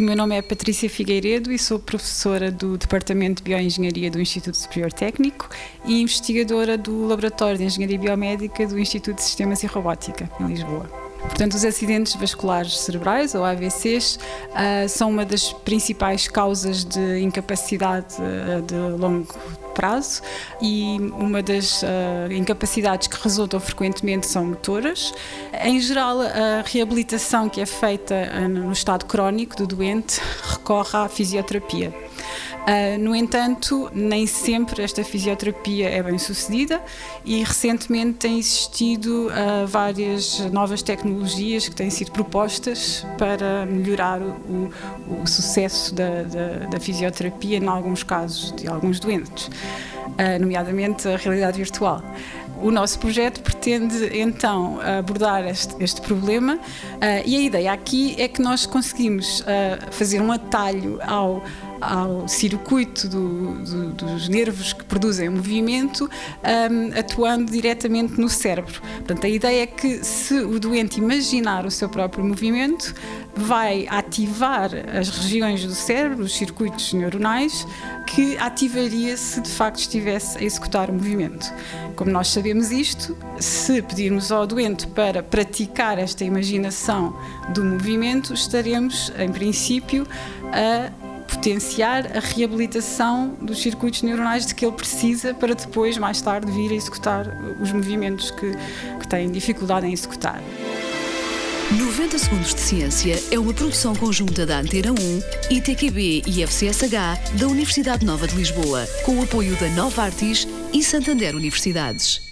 nome é Patrícia Figueiredo e sou professora do Departamento de Bioengenharia do Instituto Superior Técnico e investigadora do Laboratório de Engenharia Biomédica do Instituto de Sistemas e Robótica, em Lisboa. Portanto, os acidentes vasculares cerebrais, ou AVCs, ah, são uma das principais causas de incapacidade uh, de longo prazo e uma das uh, incapacidades que resultam frequentemente são motoras. Em geral, a reabilitação que é feita no estado crónico do doente recorre à fisioterapia. Uh, no entanto, nem sempre esta fisioterapia é bem sucedida e recentemente têm existido uh, várias novas tecnologias que têm sido propostas para melhorar o, o sucesso da, da, da, fisioterapia em alguns casos de alguns doentes, uh, nomeadamente a realidade virtual. O nosso projeto pretende então abordar este, este problema uh, e a ideia aqui é que nós conseguimos uh, fazer um atalho ao ao circuito do, do, dos nervos que produzem o movimento, um, atuando diretamente no cérebro. Portanto, a ideia é que se o doente imaginar o seu próprio movimento, vai ativar as regiões do cérebro, os circuitos neuronais, que ativaria se de facto estivesse a executar o movimento. Como nós sabemos isto, se pedirmos ao doente para praticar esta imaginação do movimento, estaremos, em princípio, a potenciar a reabilitação dos circuitos neuronais de que ele precisa para depois, mais tarde, vir a executar os movimentos que, que tem dificuldade em executar. 90 Segundos de Ciência é uma produção conjunta da Antena 1, ITQB e FCSH da Universidade Nova de Lisboa, com o apoio da Nova Artis e Santander Universidades.